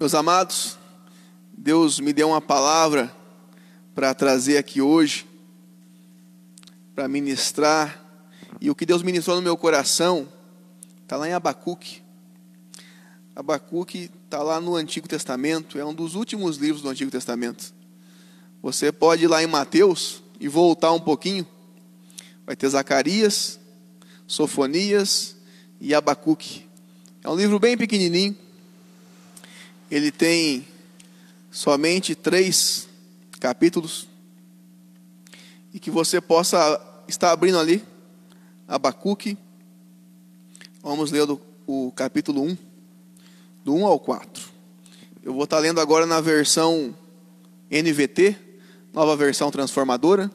Meus amados, Deus me deu uma palavra para trazer aqui hoje, para ministrar, e o que Deus ministrou no meu coração está lá em Abacuque. Abacuque está lá no Antigo Testamento, é um dos últimos livros do Antigo Testamento. Você pode ir lá em Mateus e voltar um pouquinho, vai ter Zacarias, Sofonias e Abacuque. É um livro bem pequenininho, ele tem somente três capítulos e que você possa estar abrindo ali Abacuque. Vamos ler o capítulo 1, do 1 ao 4. Eu vou estar lendo agora na versão NVT, nova versão transformadora.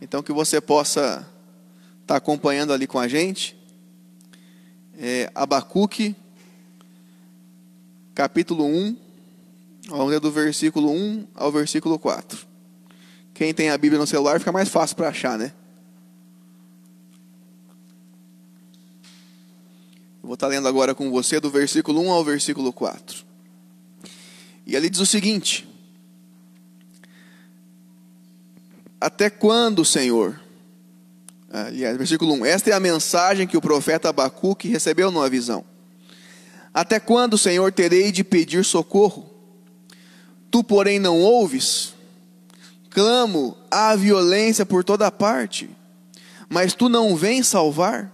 Então que você possa estar acompanhando ali com a gente. É, Abacuque capítulo 1, vamos ler do versículo 1 ao versículo 4. Quem tem a Bíblia no celular fica mais fácil para achar, né? Vou estar lendo agora com você do versículo 1 ao versículo 4. E ali diz o seguinte: Até quando, Senhor? Aliás, versículo 1: Esta é a mensagem que o profeta Abacuque recebeu numa visão. Até quando, Senhor, terei de pedir socorro? Tu, porém, não ouves? Clamo à violência por toda parte, mas tu não vens salvar?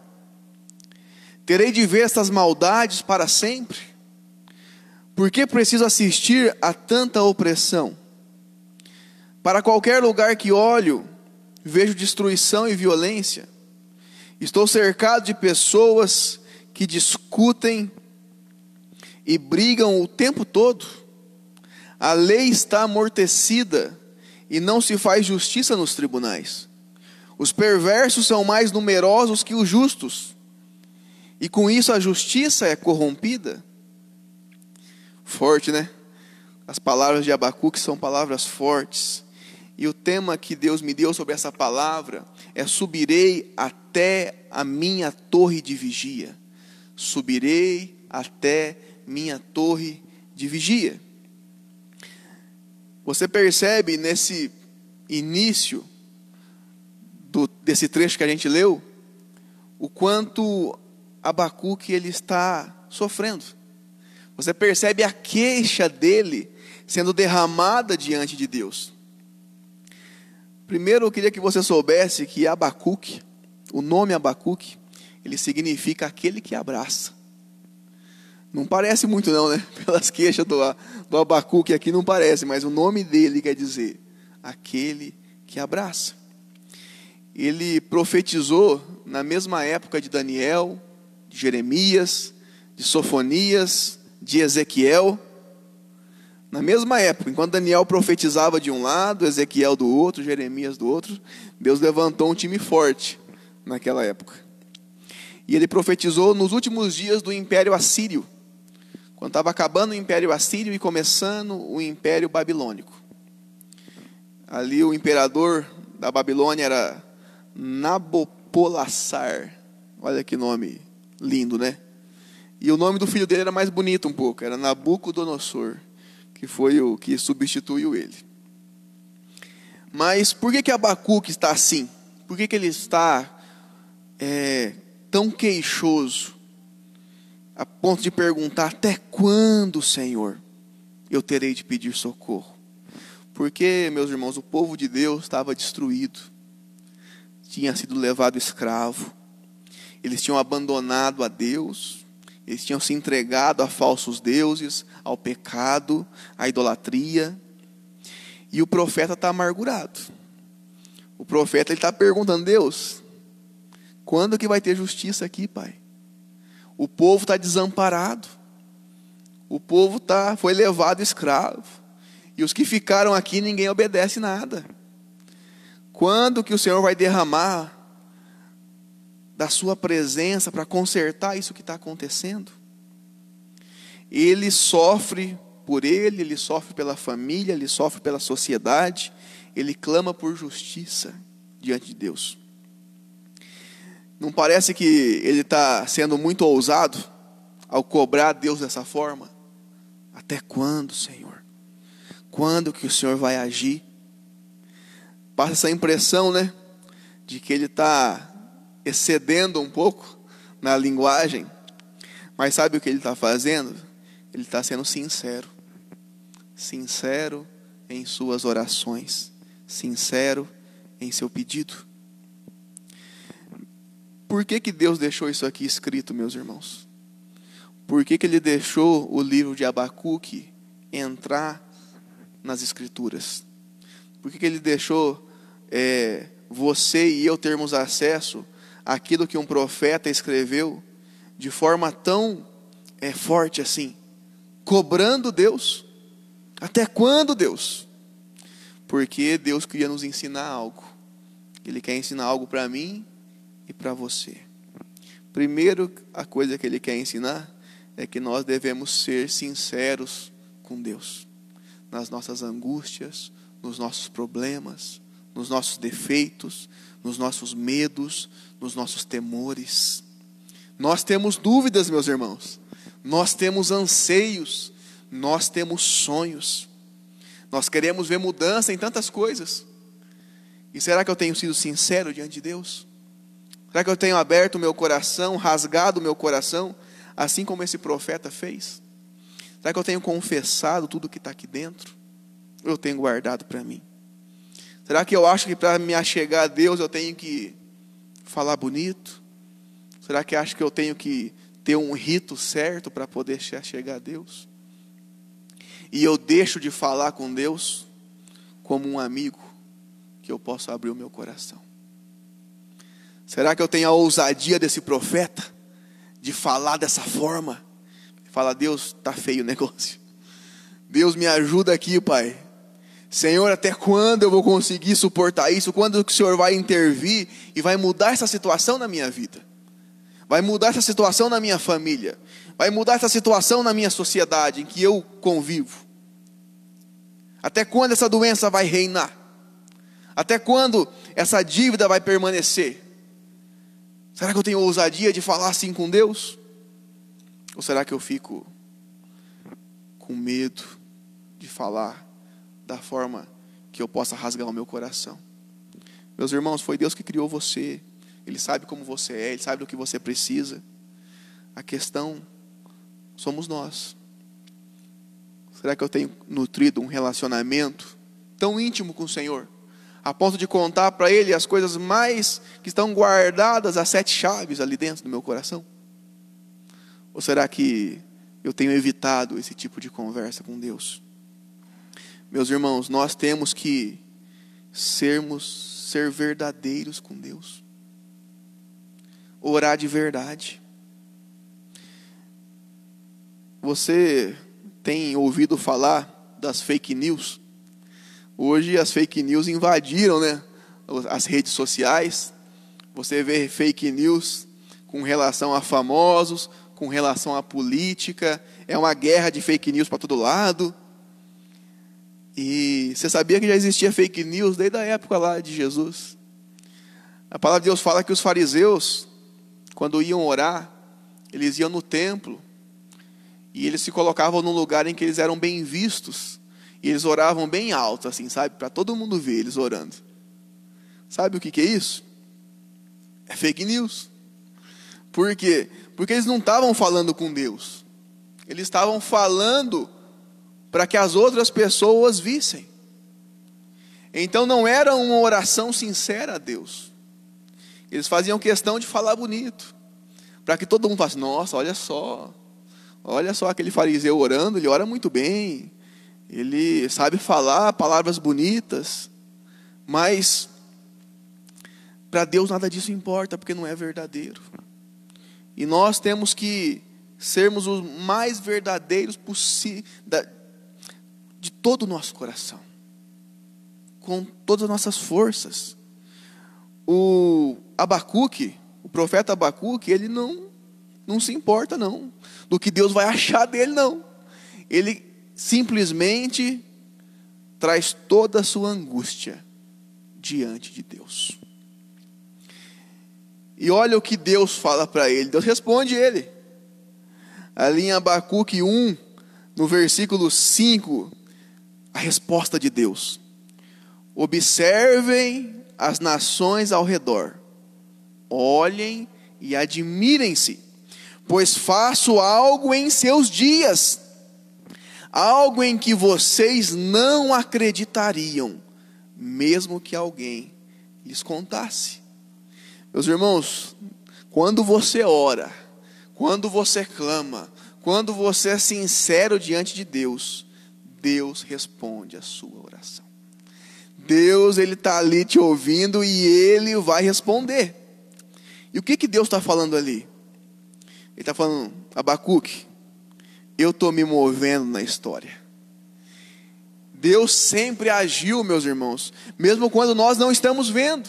Terei de ver estas maldades para sempre? Por que preciso assistir a tanta opressão? Para qualquer lugar que olho, vejo destruição e violência. Estou cercado de pessoas que discutem e brigam o tempo todo. A lei está amortecida e não se faz justiça nos tribunais. Os perversos são mais numerosos que os justos, e com isso a justiça é corrompida. Forte, né? As palavras de Abacuque são palavras fortes. E o tema que Deus me deu sobre essa palavra é: subirei até a minha torre de vigia. Subirei até minha torre de vigia. Você percebe nesse início do, desse trecho que a gente leu o quanto Abacuque ele está sofrendo. Você percebe a queixa dele sendo derramada diante de Deus. Primeiro eu queria que você soubesse que Abacuque, o nome Abacuque, ele significa aquele que abraça. Não parece muito não, né? Pelas queixas do, do Abacuque aqui não parece, mas o nome dele quer dizer aquele que abraça. Ele profetizou na mesma época de Daniel, de Jeremias, de Sofonias, de Ezequiel. Na mesma época, enquanto Daniel profetizava de um lado, Ezequiel do outro, Jeremias do outro, Deus levantou um time forte naquela época. E ele profetizou nos últimos dias do Império Assírio quando estava acabando o Império Assírio e começando o Império Babilônico. Ali o imperador da Babilônia era Nabopolassar. Olha que nome lindo, né? E o nome do filho dele era mais bonito um pouco, era Nabucodonosor, que foi o que substituiu ele. Mas por que que Abacuque está assim? Por que, que ele está é, tão queixoso? A ponto de perguntar: até quando, Senhor, eu terei de pedir socorro? Porque, meus irmãos, o povo de Deus estava destruído, tinha sido levado escravo, eles tinham abandonado a Deus, eles tinham se entregado a falsos deuses, ao pecado, à idolatria, e o profeta está amargurado. O profeta está perguntando: Deus, quando que vai ter justiça aqui, Pai? O povo está desamparado. O povo tá, foi levado escravo. E os que ficaram aqui, ninguém obedece nada. Quando que o Senhor vai derramar da sua presença para consertar isso que está acontecendo? Ele sofre por ele, ele sofre pela família, ele sofre pela sociedade, ele clama por justiça diante de Deus. Não parece que ele está sendo muito ousado ao cobrar Deus dessa forma? Até quando, Senhor? Quando que o Senhor vai agir? Passa essa impressão, né? De que ele está excedendo um pouco na linguagem. Mas sabe o que ele está fazendo? Ele está sendo sincero. Sincero em suas orações. Sincero em seu pedido. Por que, que Deus deixou isso aqui escrito, meus irmãos? Por que, que Ele deixou o livro de Abacuque entrar nas Escrituras? Por que, que Ele deixou é, você e eu termos acesso àquilo que um profeta escreveu de forma tão é, forte assim? Cobrando Deus. Até quando, Deus? Porque Deus queria nos ensinar algo. Ele quer ensinar algo para mim e para você. Primeiro, a coisa que ele quer ensinar é que nós devemos ser sinceros com Deus, nas nossas angústias, nos nossos problemas, nos nossos defeitos, nos nossos medos, nos nossos temores. Nós temos dúvidas, meus irmãos, nós temos anseios, nós temos sonhos, nós queremos ver mudança em tantas coisas. E será que eu tenho sido sincero diante de Deus? Será que eu tenho aberto o meu coração, rasgado o meu coração, assim como esse profeta fez? Será que eu tenho confessado tudo que está aqui dentro? Ou eu tenho guardado para mim? Será que eu acho que para me achegar a Deus eu tenho que falar bonito? Será que acho que eu tenho que ter um rito certo para poder chegar a Deus? E eu deixo de falar com Deus como um amigo que eu posso abrir o meu coração. Será que eu tenho a ousadia desse profeta de falar dessa forma? Fala, Deus, tá feio o negócio. Deus me ajuda aqui, Pai. Senhor, até quando eu vou conseguir suportar isso? Quando o Senhor vai intervir e vai mudar essa situação na minha vida? Vai mudar essa situação na minha família? Vai mudar essa situação na minha sociedade em que eu convivo? Até quando essa doença vai reinar? Até quando essa dívida vai permanecer? Será que eu tenho ousadia de falar assim com Deus? Ou será que eu fico com medo de falar da forma que eu possa rasgar o meu coração? Meus irmãos, foi Deus que criou você. Ele sabe como você é, ele sabe do que você precisa. A questão somos nós. Será que eu tenho nutrido um relacionamento tão íntimo com o Senhor? A ponto de contar para ele as coisas mais que estão guardadas, as sete chaves ali dentro do meu coração? Ou será que eu tenho evitado esse tipo de conversa com Deus? Meus irmãos, nós temos que sermos ser verdadeiros com Deus. Orar de verdade. Você tem ouvido falar das fake news? Hoje as fake news invadiram né, as redes sociais. Você vê fake news com relação a famosos, com relação à política. É uma guerra de fake news para todo lado. E você sabia que já existia fake news desde a época lá de Jesus? A palavra de Deus fala que os fariseus, quando iam orar, eles iam no templo e eles se colocavam num lugar em que eles eram bem vistos. Eles oravam bem alto, assim, sabe? Para todo mundo ver eles orando. Sabe o que, que é isso? É fake news. Por quê? Porque eles não estavam falando com Deus. Eles estavam falando para que as outras pessoas vissem. Então não era uma oração sincera a Deus. Eles faziam questão de falar bonito. Para que todo mundo falasse, nossa, olha só. Olha só aquele fariseu orando, ele ora muito bem ele sabe falar palavras bonitas, mas para Deus nada disso importa, porque não é verdadeiro. E nós temos que sermos os mais verdadeiros possível de todo o nosso coração, com todas as nossas forças. O Abacuque, o profeta Abacuque, ele não, não se importa não do que Deus vai achar dele não. Ele simplesmente traz toda a sua angústia diante de Deus. E olha o que Deus fala para ele. Deus responde ele. Ali em Abacuque 1, no versículo 5, a resposta de Deus. Observem as nações ao redor, olhem e admirem-se, pois faço algo em seus dias, algo em que vocês não acreditariam, mesmo que alguém lhes contasse. Meus irmãos, quando você ora, quando você clama, quando você é sincero diante de Deus, Deus responde a sua oração. Deus ele está ali te ouvindo e ele vai responder. E o que que Deus está falando ali? Ele está falando, Abacuque, eu estou me movendo na história. Deus sempre agiu, meus irmãos, mesmo quando nós não estamos vendo,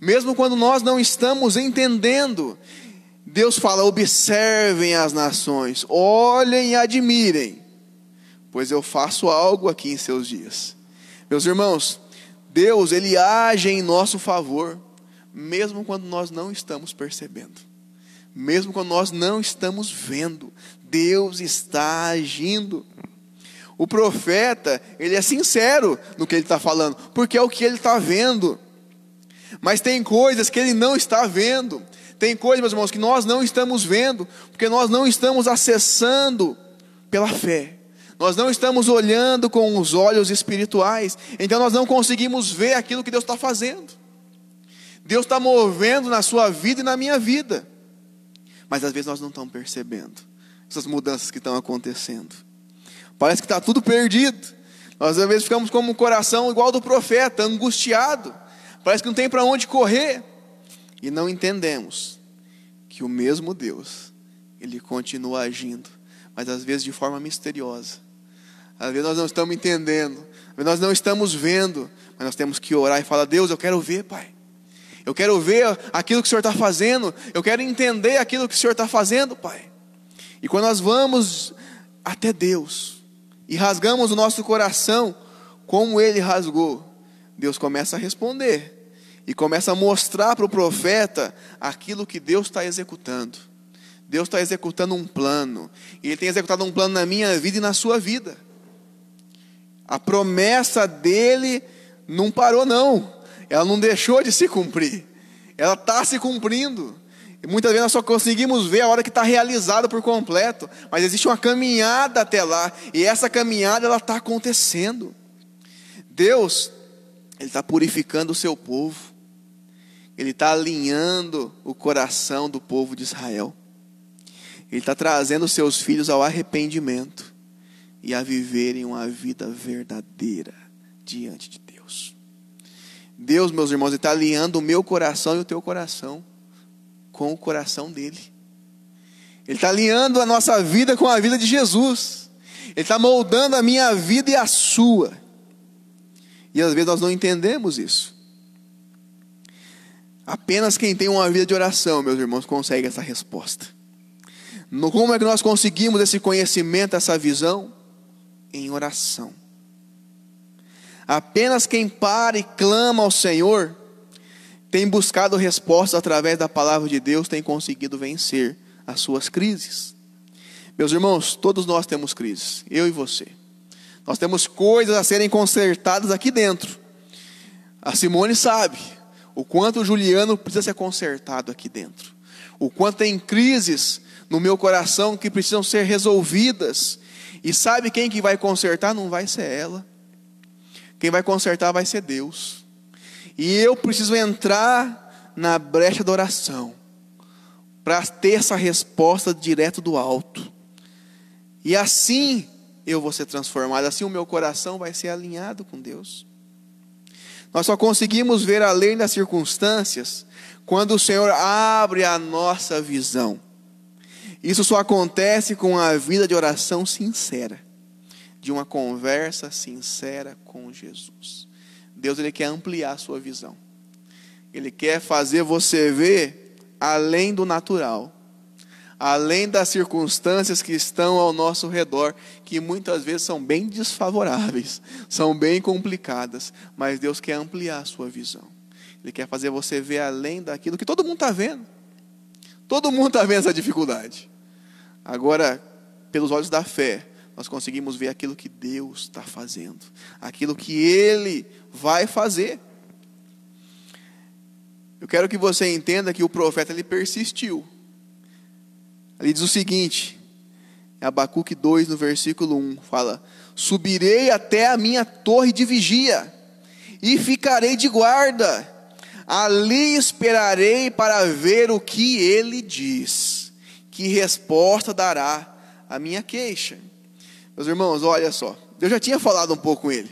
mesmo quando nós não estamos entendendo. Deus fala: observem as nações, olhem e admirem, pois eu faço algo aqui em seus dias. Meus irmãos, Deus, Ele age em nosso favor, mesmo quando nós não estamos percebendo, mesmo quando nós não estamos vendo, Deus está agindo. O profeta, ele é sincero no que ele está falando, porque é o que ele está vendo. Mas tem coisas que ele não está vendo. Tem coisas, meus irmãos, que nós não estamos vendo, porque nós não estamos acessando pela fé. Nós não estamos olhando com os olhos espirituais. Então nós não conseguimos ver aquilo que Deus está fazendo. Deus está movendo na sua vida e na minha vida. Mas às vezes nós não estamos percebendo essas mudanças que estão acontecendo. Parece que está tudo perdido. Nós às vezes ficamos como um coração igual do profeta, angustiado. Parece que não tem para onde correr. E não entendemos que o mesmo Deus, Ele continua agindo, mas às vezes de forma misteriosa. Às vezes nós não estamos entendendo, às vezes nós não estamos vendo, mas nós temos que orar e falar: Deus, eu quero ver, Pai. Eu quero ver aquilo que o Senhor está fazendo, eu quero entender aquilo que o Senhor está fazendo, Pai. E quando nós vamos até Deus, e rasgamos o nosso coração, como ele rasgou, Deus começa a responder e começa a mostrar para o profeta aquilo que Deus está executando. Deus está executando um plano, e Ele tem executado um plano na minha vida e na sua vida. A promessa dele não parou, não, ela não deixou de se cumprir, ela está se cumprindo. E muitas vezes nós só conseguimos ver a hora que está realizado por completo, mas existe uma caminhada até lá, e essa caminhada ela está acontecendo. Deus, Ele está purificando o seu povo, Ele está alinhando o coração do povo de Israel, Ele está trazendo seus filhos ao arrependimento e a viverem uma vida verdadeira diante de Deus. Deus, meus irmãos, está alinhando o meu coração e o teu coração com o coração dele. Ele está alinhando a nossa vida com a vida de Jesus. Ele está moldando a minha vida e a sua. E às vezes nós não entendemos isso. Apenas quem tem uma vida de oração, meus irmãos, consegue essa resposta. Como é que nós conseguimos esse conhecimento, essa visão? Em oração. Apenas quem para e clama ao Senhor tem buscado respostas através da palavra de Deus, tem conseguido vencer as suas crises. Meus irmãos, todos nós temos crises, eu e você. Nós temos coisas a serem consertadas aqui dentro. A Simone sabe o quanto o Juliano precisa ser consertado aqui dentro. O quanto tem crises no meu coração que precisam ser resolvidas. E sabe quem que vai consertar? Não vai ser ela. Quem vai consertar vai ser Deus. E eu preciso entrar na brecha da oração para ter essa resposta direto do alto. E assim eu vou ser transformado, assim o meu coração vai ser alinhado com Deus. Nós só conseguimos ver além das circunstâncias quando o Senhor abre a nossa visão. Isso só acontece com a vida de oração sincera, de uma conversa sincera com Jesus. Deus ele quer ampliar a sua visão. Ele quer fazer você ver além do natural, além das circunstâncias que estão ao nosso redor, que muitas vezes são bem desfavoráveis, são bem complicadas, mas Deus quer ampliar a sua visão. Ele quer fazer você ver além daquilo que todo mundo está vendo. Todo mundo está vendo essa dificuldade. Agora, pelos olhos da fé, nós conseguimos ver aquilo que Deus está fazendo, aquilo que Ele vai fazer. Eu quero que você entenda que o profeta ele persistiu. Ele diz o seguinte, em Abacuque 2, no versículo 1, fala: Subirei até a minha torre de vigia, e ficarei de guarda, ali esperarei para ver o que ele diz, que resposta dará a minha queixa. Meus irmãos, olha só, eu já tinha falado um pouco com ele,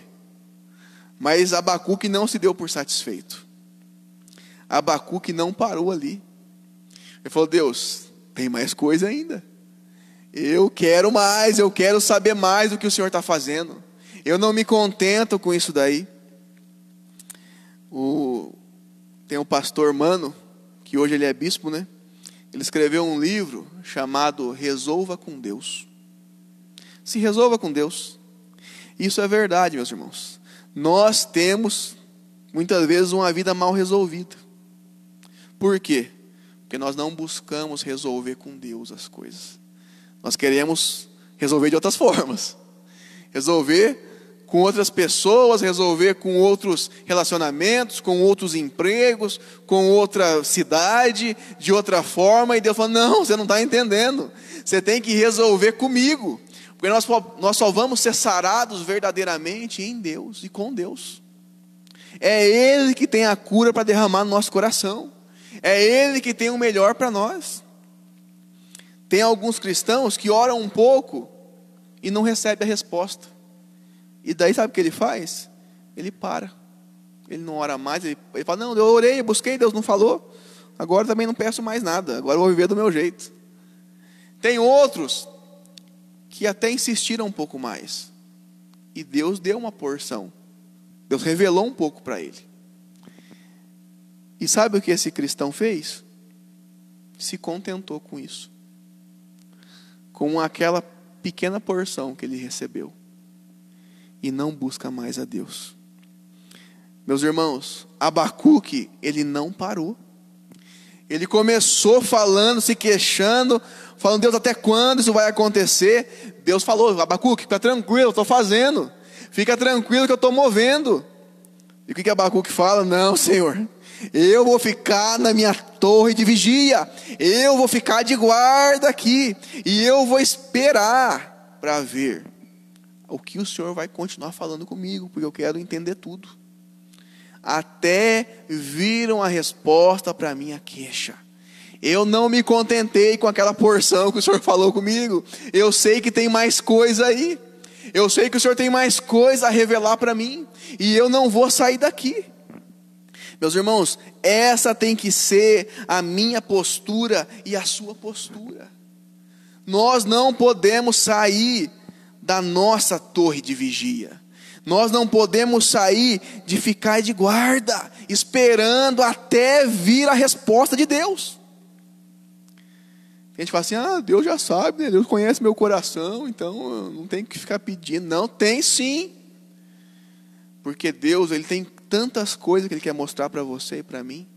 mas Abacuque não se deu por satisfeito. Abacuque não parou ali. Ele falou: Deus, tem mais coisa ainda. Eu quero mais, eu quero saber mais do que o Senhor está fazendo. Eu não me contento com isso daí. O, tem um pastor Mano, que hoje ele é bispo, né? Ele escreveu um livro chamado Resolva com Deus. Se resolva com Deus. Isso é verdade, meus irmãos. Nós temos, muitas vezes, uma vida mal resolvida. Por quê? Porque nós não buscamos resolver com Deus as coisas. Nós queremos resolver de outras formas. Resolver com outras pessoas, resolver com outros relacionamentos, com outros empregos, com outra cidade, de outra forma. E Deus fala: Não, você não está entendendo. Você tem que resolver comigo. Porque nós, nós só vamos ser sarados verdadeiramente em Deus e com Deus. É Ele que tem a cura para derramar no nosso coração. É Ele que tem o melhor para nós. Tem alguns cristãos que oram um pouco e não recebem a resposta. E daí sabe o que ele faz? Ele para. Ele não ora mais, ele, ele fala: Não, eu orei, eu busquei, Deus não falou. Agora também não peço mais nada, agora eu vou viver do meu jeito. Tem outros que até insistiram um pouco mais. E Deus deu uma porção. Deus revelou um pouco para ele. E sabe o que esse cristão fez? Se contentou com isso. Com aquela pequena porção que ele recebeu. E não busca mais a Deus. Meus irmãos, Abacuque, ele não parou. Ele começou falando, se queixando, falando, Deus, até quando isso vai acontecer? Deus falou, Abacuque, fica tranquilo, estou fazendo. Fica tranquilo que eu estou movendo. E o que, que Abacuque fala? Não, Senhor, eu vou ficar na minha torre de vigia. Eu vou ficar de guarda aqui. E eu vou esperar para ver o que o Senhor vai continuar falando comigo, porque eu quero entender tudo. Até viram a resposta para a minha queixa. Eu não me contentei com aquela porção que o Senhor falou comigo. Eu sei que tem mais coisa aí. Eu sei que o Senhor tem mais coisa a revelar para mim. E eu não vou sair daqui. Meus irmãos, essa tem que ser a minha postura e a sua postura. Nós não podemos sair da nossa torre de vigia. Nós não podemos sair de ficar de guarda, esperando até vir a resposta de Deus. A gente fala assim: ah, Deus já sabe, né? Deus conhece meu coração, então não tem que ficar pedindo. Não, tem sim. Porque Deus, Ele tem tantas coisas que Ele quer mostrar para você e para mim.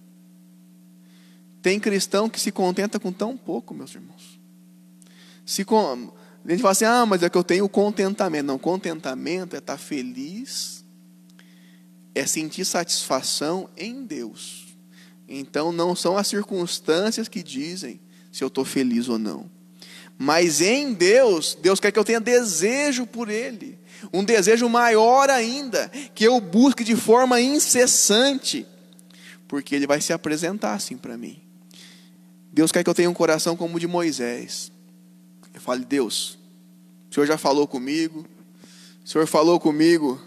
Tem cristão que se contenta com tão pouco, meus irmãos. Se com... A gente fala assim, ah, mas é que eu tenho contentamento. Não, contentamento é estar feliz, é sentir satisfação em Deus. Então não são as circunstâncias que dizem se eu estou feliz ou não. Mas em Deus, Deus quer que eu tenha desejo por Ele um desejo maior ainda, que eu busque de forma incessante, porque Ele vai se apresentar assim para mim. Deus quer que eu tenha um coração como o de Moisés. Eu fale, Deus, o Senhor já falou comigo, o Senhor falou comigo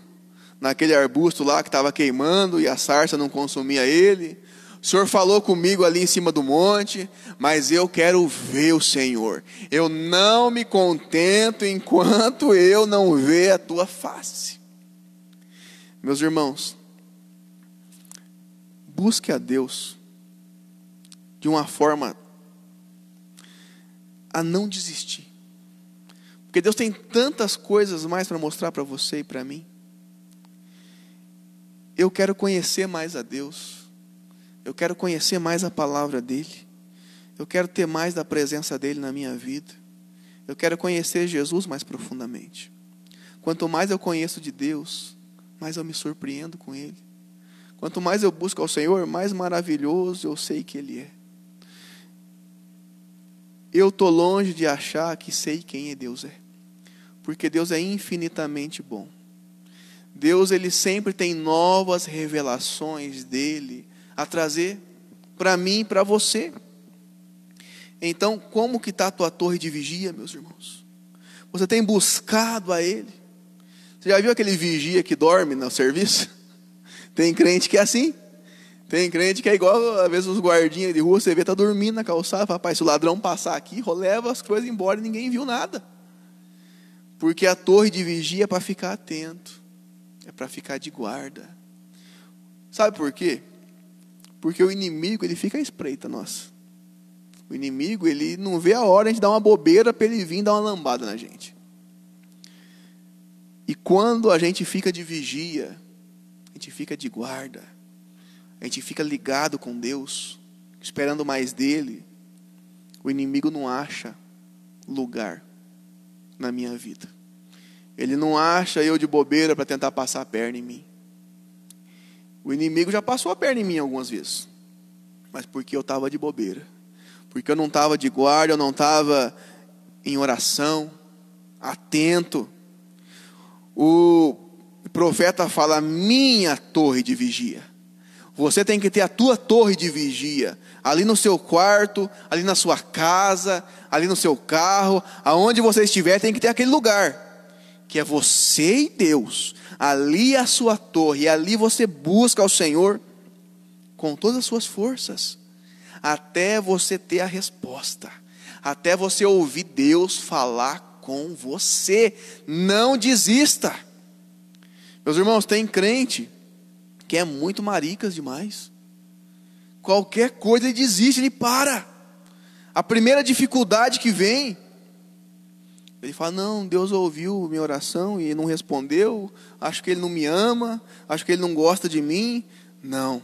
naquele arbusto lá que estava queimando e a sarça não consumia ele. O Senhor falou comigo ali em cima do monte, mas eu quero ver o Senhor. Eu não me contento enquanto eu não ver a tua face. Meus irmãos, busque a Deus de uma forma a não desistir. Porque Deus tem tantas coisas mais para mostrar para você e para mim. Eu quero conhecer mais a Deus. Eu quero conhecer mais a palavra dele. Eu quero ter mais da presença dele na minha vida. Eu quero conhecer Jesus mais profundamente. Quanto mais eu conheço de Deus, mais eu me surpreendo com Ele. Quanto mais eu busco ao Senhor, mais maravilhoso eu sei que Ele é. Eu estou longe de achar que sei quem Deus é, porque Deus é infinitamente bom. Deus ele sempre tem novas revelações dele a trazer para mim e para você. Então, como que está a tua torre de vigia, meus irmãos? Você tem buscado a Ele? Você já viu aquele vigia que dorme no serviço? Tem crente que é assim. Tem crente que é igual, às vezes, os guardinhas de rua, você vê, tá dormindo na calçada. Rapaz, se o ladrão passar aqui, leva as coisas embora e ninguém viu nada. Porque a torre de vigia é para ficar atento, é para ficar de guarda. Sabe por quê? Porque o inimigo, ele fica à espreita, nossa. O inimigo, ele não vê a hora de dar uma bobeira para ele vir dar uma lambada na gente. E quando a gente fica de vigia, a gente fica de guarda, a gente fica ligado com Deus, esperando mais dele, o inimigo não acha lugar na minha vida. Ele não acha eu de bobeira para tentar passar a perna em mim. O inimigo já passou a perna em mim algumas vezes, mas porque eu estava de bobeira porque eu não estava de guarda, eu não estava em oração, atento. O profeta fala: minha torre de vigia. Você tem que ter a tua torre de vigia, ali no seu quarto, ali na sua casa, ali no seu carro, aonde você estiver, tem que ter aquele lugar, que é você e Deus. Ali é a sua torre, e ali você busca ao Senhor com todas as suas forças até você ter a resposta, até você ouvir Deus falar com você. Não desista. Meus irmãos, tem crente que é muito maricas demais. Qualquer coisa ele desiste, ele para. A primeira dificuldade que vem, ele fala: Não, Deus ouviu minha oração e não respondeu. Acho que ele não me ama, acho que ele não gosta de mim. Não.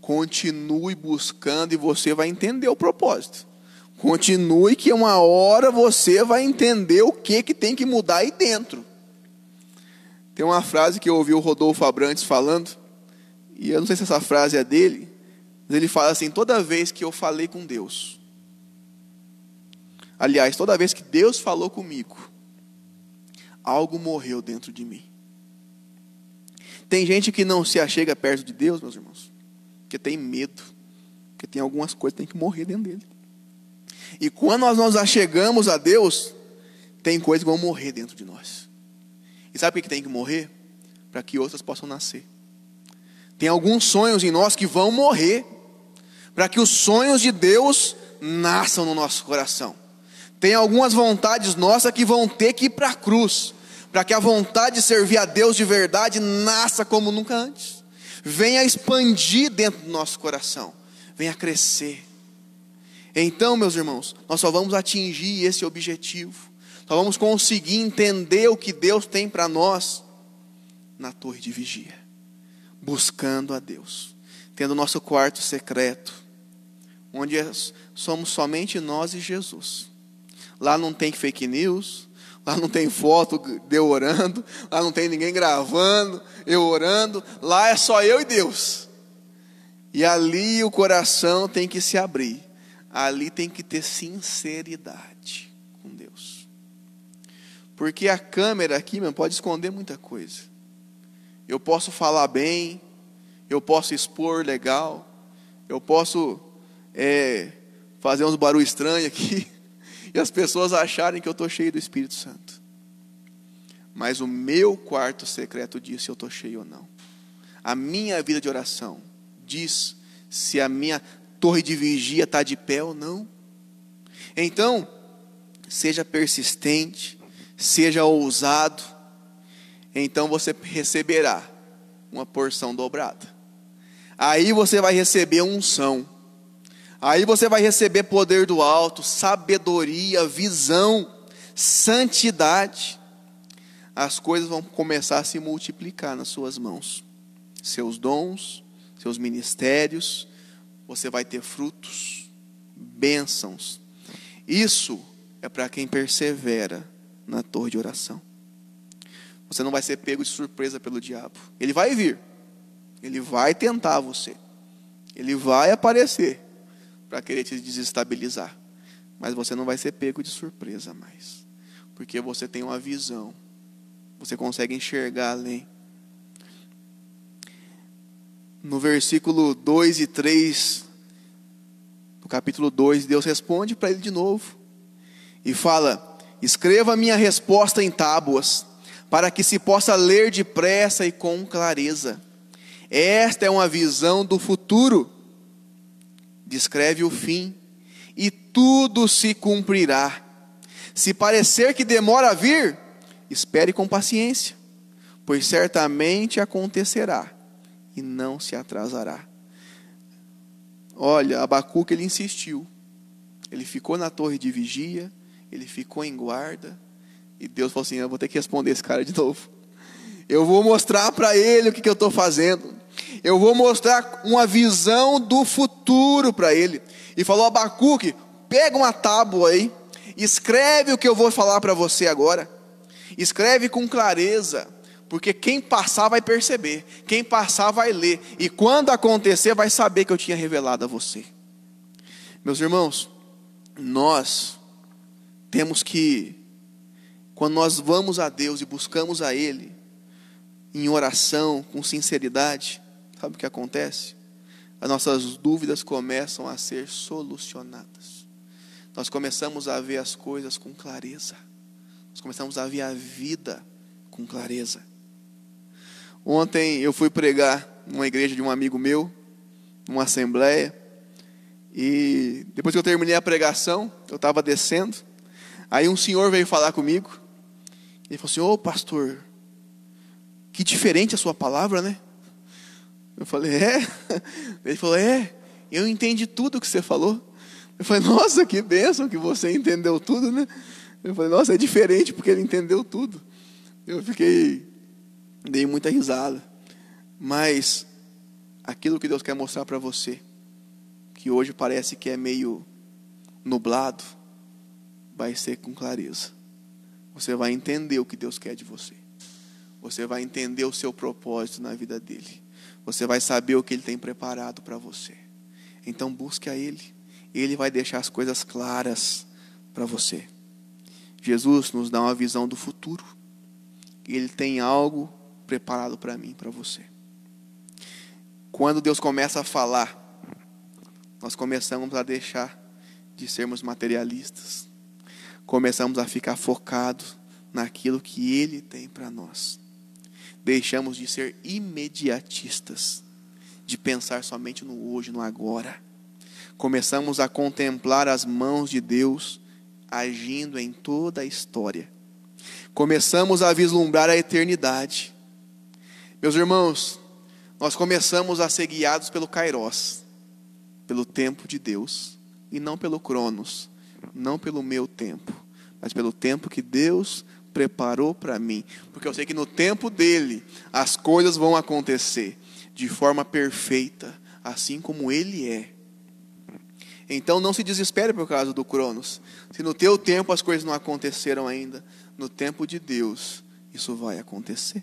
Continue buscando e você vai entender o propósito. Continue que uma hora você vai entender o que, que tem que mudar aí dentro. Tem uma frase que eu ouvi o Rodolfo Abrantes falando, e eu não sei se essa frase é dele, mas ele fala assim: toda vez que eu falei com Deus, aliás, toda vez que Deus falou comigo, algo morreu dentro de mim. Tem gente que não se achega perto de Deus, meus irmãos, porque tem medo, porque tem algumas coisas que tem que morrer dentro dele. E quando nós nos achegamos a Deus, tem coisas que vão morrer dentro de nós. E sabe por que tem que morrer? Para que outras possam nascer. Tem alguns sonhos em nós que vão morrer, para que os sonhos de Deus nasçam no nosso coração. Tem algumas vontades nossas que vão ter que ir para a cruz, para que a vontade de servir a Deus de verdade nasça como nunca antes venha expandir dentro do nosso coração, venha crescer. Então, meus irmãos, nós só vamos atingir esse objetivo, só vamos conseguir entender o que Deus tem para nós na torre de vigia, buscando a Deus, tendo nosso quarto secreto, onde somos somente nós e Jesus. Lá não tem fake news, Lá não tem foto de eu orando, lá não tem ninguém gravando, eu orando, lá é só eu e Deus. E ali o coração tem que se abrir, ali tem que ter sinceridade com Deus. Porque a câmera aqui, meu, pode esconder muita coisa. Eu posso falar bem, eu posso expor legal, eu posso é, fazer uns barulhos estranhos aqui, e as pessoas acharem que eu estou cheio do Espírito Santo. Mas o meu quarto secreto diz se eu estou cheio ou não. A minha vida de oração diz se a minha torre de vigia está de pé ou não. Então, seja persistente, seja ousado, então você receberá uma porção dobrada. Aí você vai receber unção. Aí você vai receber poder do alto, sabedoria, visão, santidade. As coisas vão começar a se multiplicar nas suas mãos. Seus dons, seus ministérios, você vai ter frutos, bênçãos. Isso é para quem persevera na torre de oração. Você não vai ser pego de surpresa pelo diabo. Ele vai vir. Ele vai tentar você. Ele vai aparecer para querer te desestabilizar. Mas você não vai ser pego de surpresa mais. Porque você tem uma visão. Você consegue enxergar além. No versículo 2 e 3 do capítulo 2, Deus responde para ele de novo. E fala: Escreva minha resposta em tábuas, para que se possa ler depressa e com clareza. Esta é uma visão do futuro. Descreve o fim, e tudo se cumprirá. Se parecer que demora a vir, espere com paciência, pois certamente acontecerá e não se atrasará. Olha, Abacuque ele insistiu. Ele ficou na torre de vigia, ele ficou em guarda, e Deus falou assim: Eu vou ter que responder esse cara de novo. Eu vou mostrar para ele o que, que eu estou fazendo. Eu vou mostrar uma visão do futuro para ele. E falou Abacuque: pega uma tábua aí, escreve o que eu vou falar para você agora. Escreve com clareza, porque quem passar vai perceber, quem passar vai ler, e quando acontecer, vai saber que eu tinha revelado a você. Meus irmãos, nós temos que, quando nós vamos a Deus e buscamos a Ele, em oração, com sinceridade, sabe o que acontece? As nossas dúvidas começam a ser solucionadas. Nós começamos a ver as coisas com clareza. Nós começamos a ver a vida com clareza. Ontem eu fui pregar numa igreja de um amigo meu, numa assembleia, e depois que eu terminei a pregação, eu estava descendo, aí um senhor veio falar comigo, ele falou assim: Ô pastor, que diferente a sua palavra, né? Eu falei: É? Ele falou: É, eu entendi tudo que você falou. Eu falei: Nossa, que bênção que você entendeu tudo, né? Eu falei: Nossa, é diferente porque ele entendeu tudo. Eu fiquei dei muita risada. Mas aquilo que Deus quer mostrar para você, que hoje parece que é meio nublado, vai ser com clareza. Você vai entender o que Deus quer de você. Você vai entender o seu propósito na vida dele. Você vai saber o que ele tem preparado para você. Então busque a ele. Ele vai deixar as coisas claras para você. Jesus nos dá uma visão do futuro. Ele tem algo preparado para mim, para você. Quando Deus começa a falar, nós começamos a deixar de sermos materialistas. Começamos a ficar focados naquilo que Ele tem para nós. Deixamos de ser imediatistas, de pensar somente no hoje, no agora. Começamos a contemplar as mãos de Deus agindo em toda a história. Começamos a vislumbrar a eternidade meus irmãos, nós começamos a ser guiados pelo Kairos, pelo tempo de Deus, e não pelo Cronos, não pelo meu tempo, mas pelo tempo que Deus preparou para mim, porque eu sei que no tempo dele as coisas vão acontecer de forma perfeita, assim como ele é. Então não se desespere por causa do Cronos. Se no teu tempo as coisas não aconteceram ainda, no tempo de Deus isso vai acontecer.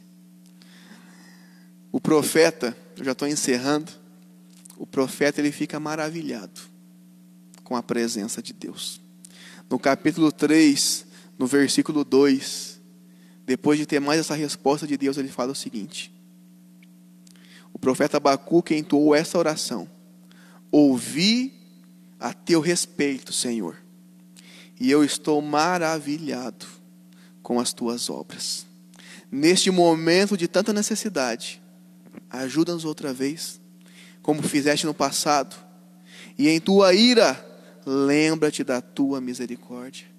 O profeta, eu já estou encerrando, o profeta ele fica maravilhado com a presença de Deus. No capítulo 3, no versículo 2, depois de ter mais essa resposta de Deus, ele fala o seguinte: O profeta Abacuque entoou essa oração: Ouvi a teu respeito, Senhor, e eu estou maravilhado com as tuas obras. Neste momento de tanta necessidade, ajuda-nos outra vez, como fizeste no passado, e em tua ira, lembra-te da tua misericórdia.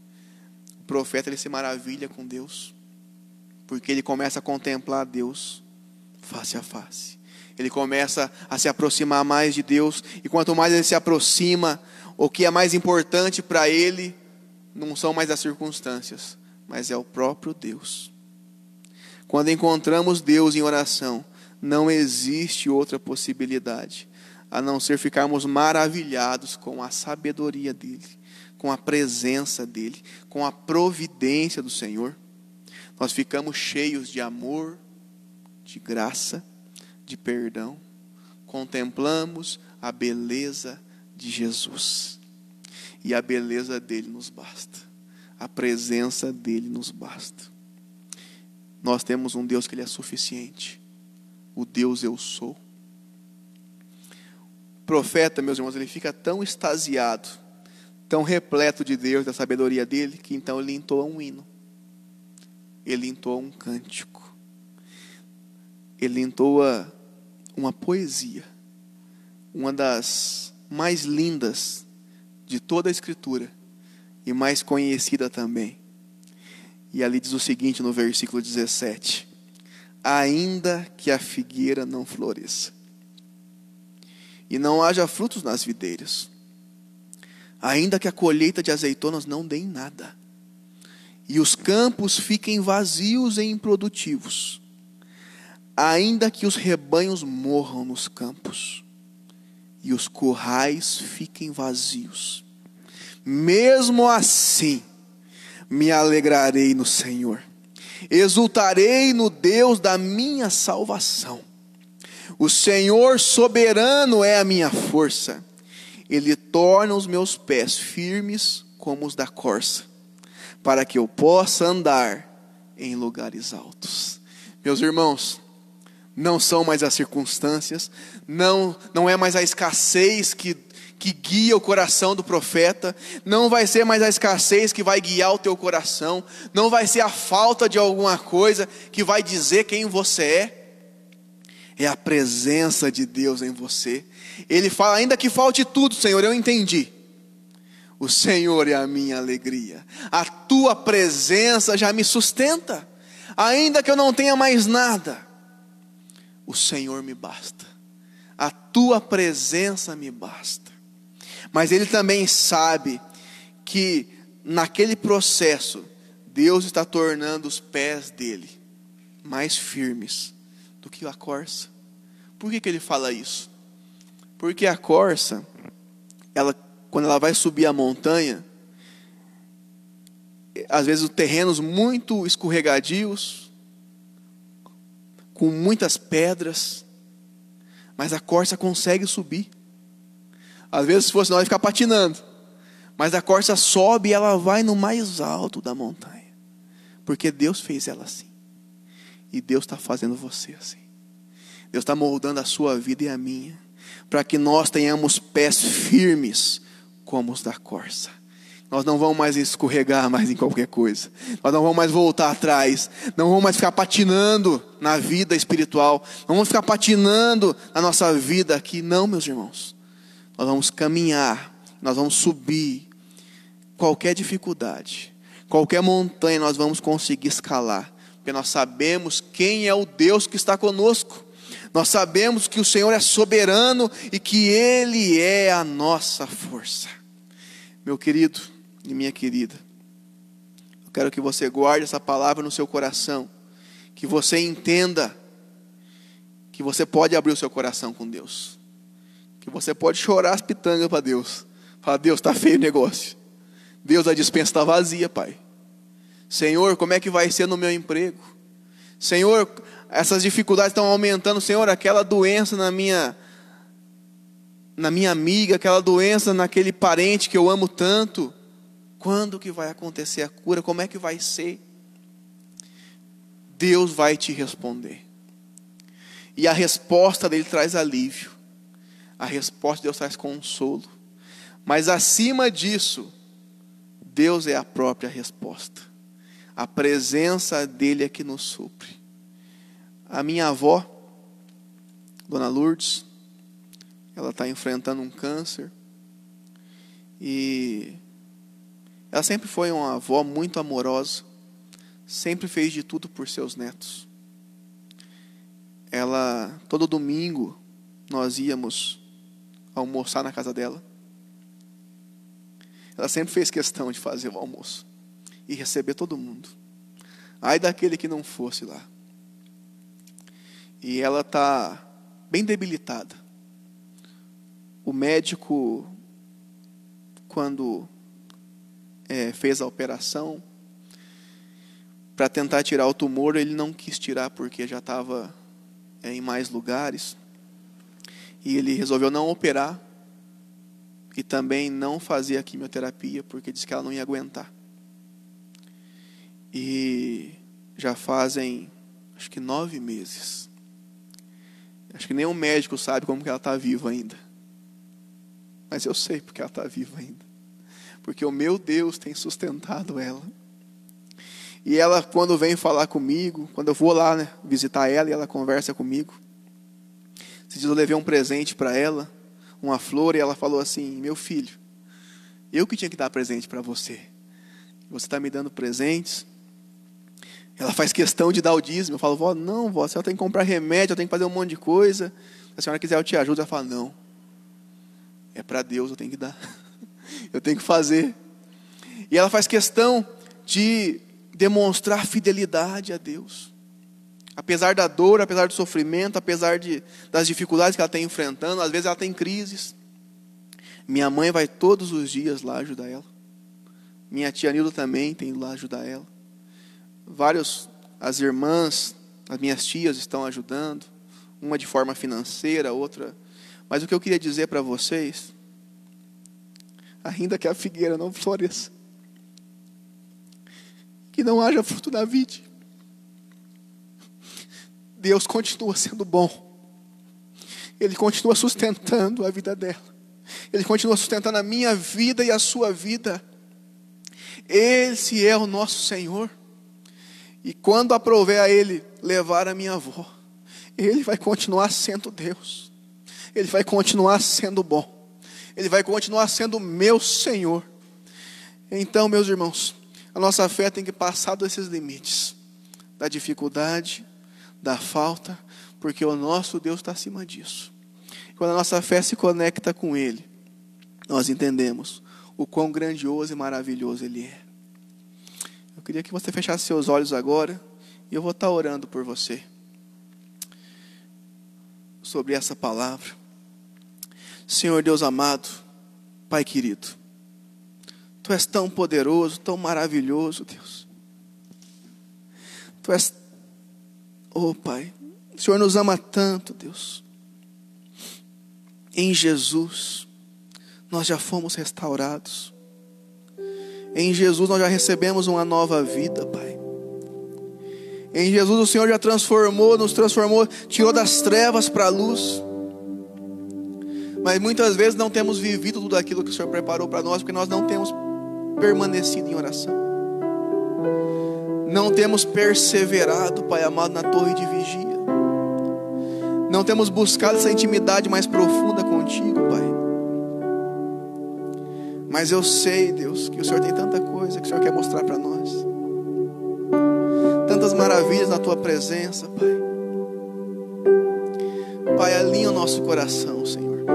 O profeta ele se maravilha com Deus, porque ele começa a contemplar Deus face a face. Ele começa a se aproximar mais de Deus, e quanto mais ele se aproxima, o que é mais importante para ele não são mais as circunstâncias, mas é o próprio Deus. Quando encontramos Deus em oração, não existe outra possibilidade a não ser ficarmos maravilhados com a sabedoria dele, com a presença dEle, com a providência do Senhor, nós ficamos cheios de amor, de graça, de perdão, contemplamos a beleza de Jesus. E a beleza dele nos basta. A presença dele nos basta. Nós temos um Deus que ele é suficiente. O Deus eu sou. O profeta, meus irmãos, ele fica tão extasiado, tão repleto de Deus, da sabedoria dele, que então ele entoa um hino. Ele entoa um cântico. Ele entoa uma poesia. Uma das mais lindas de toda a Escritura e mais conhecida também. E ali diz o seguinte no versículo 17: Ainda que a figueira não floresça, e não haja frutos nas videiras, ainda que a colheita de azeitonas não dê em nada, e os campos fiquem vazios e improdutivos, ainda que os rebanhos morram nos campos, e os currais fiquem vazios. Mesmo assim, me alegrarei no Senhor, exultarei no Deus da minha salvação. O Senhor soberano é a minha força, Ele torna os meus pés firmes como os da corça, para que eu possa andar em lugares altos. Meus irmãos, não são mais as circunstâncias, não, não é mais a escassez que, que guia o coração do profeta, não vai ser mais a escassez que vai guiar o teu coração, não vai ser a falta de alguma coisa que vai dizer quem você é, é a presença de Deus em você. Ele fala: ainda que falte tudo, Senhor, eu entendi. O Senhor é a minha alegria, a tua presença já me sustenta, ainda que eu não tenha mais nada o Senhor me basta, a tua presença me basta. Mas ele também sabe que naquele processo, Deus está tornando os pés dele mais firmes do que a corça. Por que, que ele fala isso? Porque a corça, ela, quando ela vai subir a montanha, às vezes os terrenos muito escorregadios, com muitas pedras, mas a corça consegue subir. Às vezes, se fosse nós, ficar patinando, mas a corça sobe e ela vai no mais alto da montanha, porque Deus fez ela assim, e Deus está fazendo você assim. Deus está moldando a sua vida e a minha, para que nós tenhamos pés firmes como os da corça. Nós não vamos mais escorregar mais em qualquer coisa. Nós não vamos mais voltar atrás. Não vamos mais ficar patinando na vida espiritual. Não vamos ficar patinando na nossa vida aqui. Não, meus irmãos. Nós vamos caminhar. Nós vamos subir. Qualquer dificuldade, qualquer montanha nós vamos conseguir escalar. Porque nós sabemos quem é o Deus que está conosco. Nós sabemos que o Senhor é soberano e que Ele é a nossa força. Meu querido, e minha querida, eu quero que você guarde essa palavra no seu coração, que você entenda que você pode abrir o seu coração com Deus, que você pode chorar as pitangas para Deus, falar: Deus, está feio o negócio, Deus, a dispensa está vazia, Pai. Senhor, como é que vai ser no meu emprego? Senhor, essas dificuldades estão aumentando, Senhor, aquela doença na minha na minha amiga, aquela doença naquele parente que eu amo tanto. Quando que vai acontecer a cura? Como é que vai ser? Deus vai te responder. E a resposta dele traz alívio. A resposta de Deus traz consolo. Mas acima disso, Deus é a própria resposta. A presença dele é que nos supre. A minha avó, Dona Lourdes, ela está enfrentando um câncer. E ela sempre foi uma avó muito amorosa, sempre fez de tudo por seus netos. Ela, todo domingo, nós íamos almoçar na casa dela. Ela sempre fez questão de fazer o almoço e receber todo mundo. Ai daquele que não fosse lá. E ela está bem debilitada. O médico, quando é, fez a operação para tentar tirar o tumor, ele não quis tirar porque já estava é, em mais lugares. E ele resolveu não operar e também não fazer a quimioterapia porque disse que ela não ia aguentar. E já fazem acho que nove meses. Acho que nem o médico sabe como que ela está viva ainda. Mas eu sei porque ela está viva ainda. Porque o meu Deus tem sustentado ela. E ela, quando vem falar comigo, quando eu vou lá né, visitar ela e ela conversa comigo, se diz eu levei um presente para ela, uma flor, e ela falou assim: Meu filho, eu que tinha que dar presente para você. Você está me dando presentes. Ela faz questão de dar o dízimo. Eu falo, vó, não, vó, a senhora tem que comprar remédio, eu tenho que fazer um monte de coisa. Se a senhora quiser, eu te ajudo. Ela fala, não. É para Deus, eu tenho que dar. eu tenho que fazer. E ela faz questão de demonstrar fidelidade a Deus. Apesar da dor, apesar do sofrimento, apesar de, das dificuldades que ela está enfrentando, às vezes ela tem crises. Minha mãe vai todos os dias lá ajudar ela. Minha tia Nilda também tem ido lá ajudar ela. Vários, as irmãs, as minhas tias estão ajudando. Uma de forma financeira, outra. Mas o que eu queria dizer para vocês, ainda que a figueira não floresça, que não haja fruto na vide, Deus continua sendo bom. Ele continua sustentando a vida dela. Ele continua sustentando a minha vida e a sua vida. Esse é o nosso Senhor. E quando aprover a Ele levar a minha avó, Ele vai continuar sendo Deus. Ele vai continuar sendo bom. Ele vai continuar sendo meu Senhor. Então, meus irmãos, a nossa fé tem que passar desses limites da dificuldade, da falta, porque o nosso Deus está acima disso. Quando a nossa fé se conecta com Ele, nós entendemos o quão grandioso e maravilhoso Ele é. Eu queria que você fechasse seus olhos agora e eu vou estar orando por você sobre essa palavra. Senhor Deus amado, Pai querido, Tu és tão poderoso, tão maravilhoso, Deus. Tu és Oh, Pai, o Senhor nos ama tanto, Deus. Em Jesus, nós já fomos restaurados. Em Jesus, nós já recebemos uma nova vida, Pai. Em Jesus, o Senhor já transformou, nos transformou, tirou das trevas para a luz. Mas muitas vezes não temos vivido tudo aquilo que o Senhor preparou para nós, porque nós não temos permanecido em oração não temos perseverado, Pai amado, na torre de vigia. Não temos buscado essa intimidade mais profunda contigo, Pai. Mas eu sei, Deus, que o Senhor tem tanta coisa que o Senhor quer mostrar para nós. Tantas maravilhas na tua presença, Pai. Pai, alinha o nosso coração, Senhor.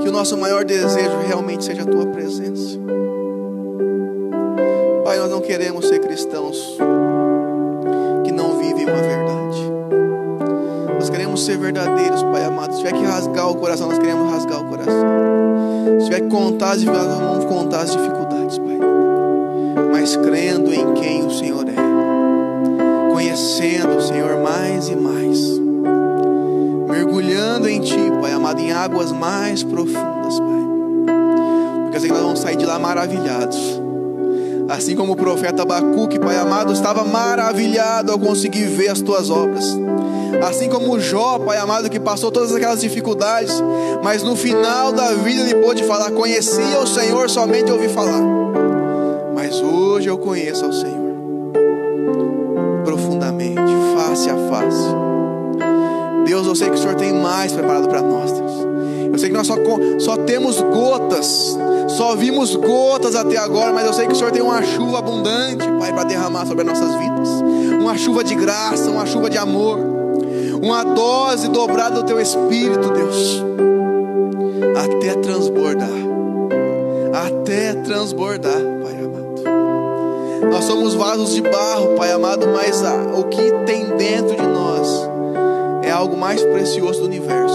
Que o nosso maior desejo realmente seja a tua presença. Pai, nós não queremos ser cristãos que não vivem uma verdade. Nós queremos ser verdadeiros, Pai amado. Se tiver que rasgar o coração, nós queremos rasgar o coração. Se tiver que contar as dificuldades, nós vamos contar as dificuldades, Pai. Mas crendo em quem o Senhor é. Conhecendo o Senhor mais e mais. Mergulhando em Ti, Pai amado, em águas mais profundas, Pai. Porque assim nós vamos sair de lá maravilhados Assim como o profeta Abacuque, Pai amado, estava maravilhado ao conseguir ver as tuas obras. Assim como Jó, Pai amado, que passou todas aquelas dificuldades, mas no final da vida ele pôde falar: Conhecia o Senhor, somente ouvi falar. Mas hoje eu conheço ao Senhor profundamente, face a face. Deus, eu sei que o Senhor tem mais preparado para nós, Deus. Eu sei que nós só, só temos gotas só vimos gotas até agora, mas eu sei que o Senhor tem uma chuva abundante, Pai, para derramar sobre as nossas vidas. Uma chuva de graça, uma chuva de amor. Uma dose dobrada do teu espírito, Deus. Até transbordar. Até transbordar, Pai amado. Nós somos vasos de barro, Pai amado, mas o que tem dentro de nós é algo mais precioso do universo,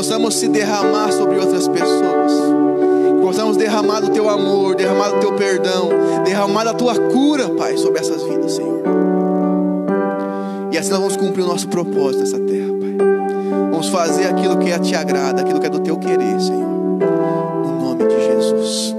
possamos se derramar sobre outras pessoas. Que possamos derramar do teu amor, derramar do teu perdão, derramar da tua cura, Pai, sobre essas vidas, Senhor. E assim nós vamos cumprir o nosso propósito nessa terra, Pai. Vamos fazer aquilo que é te agrada, aquilo que é do teu querer, Senhor. No nome de Jesus.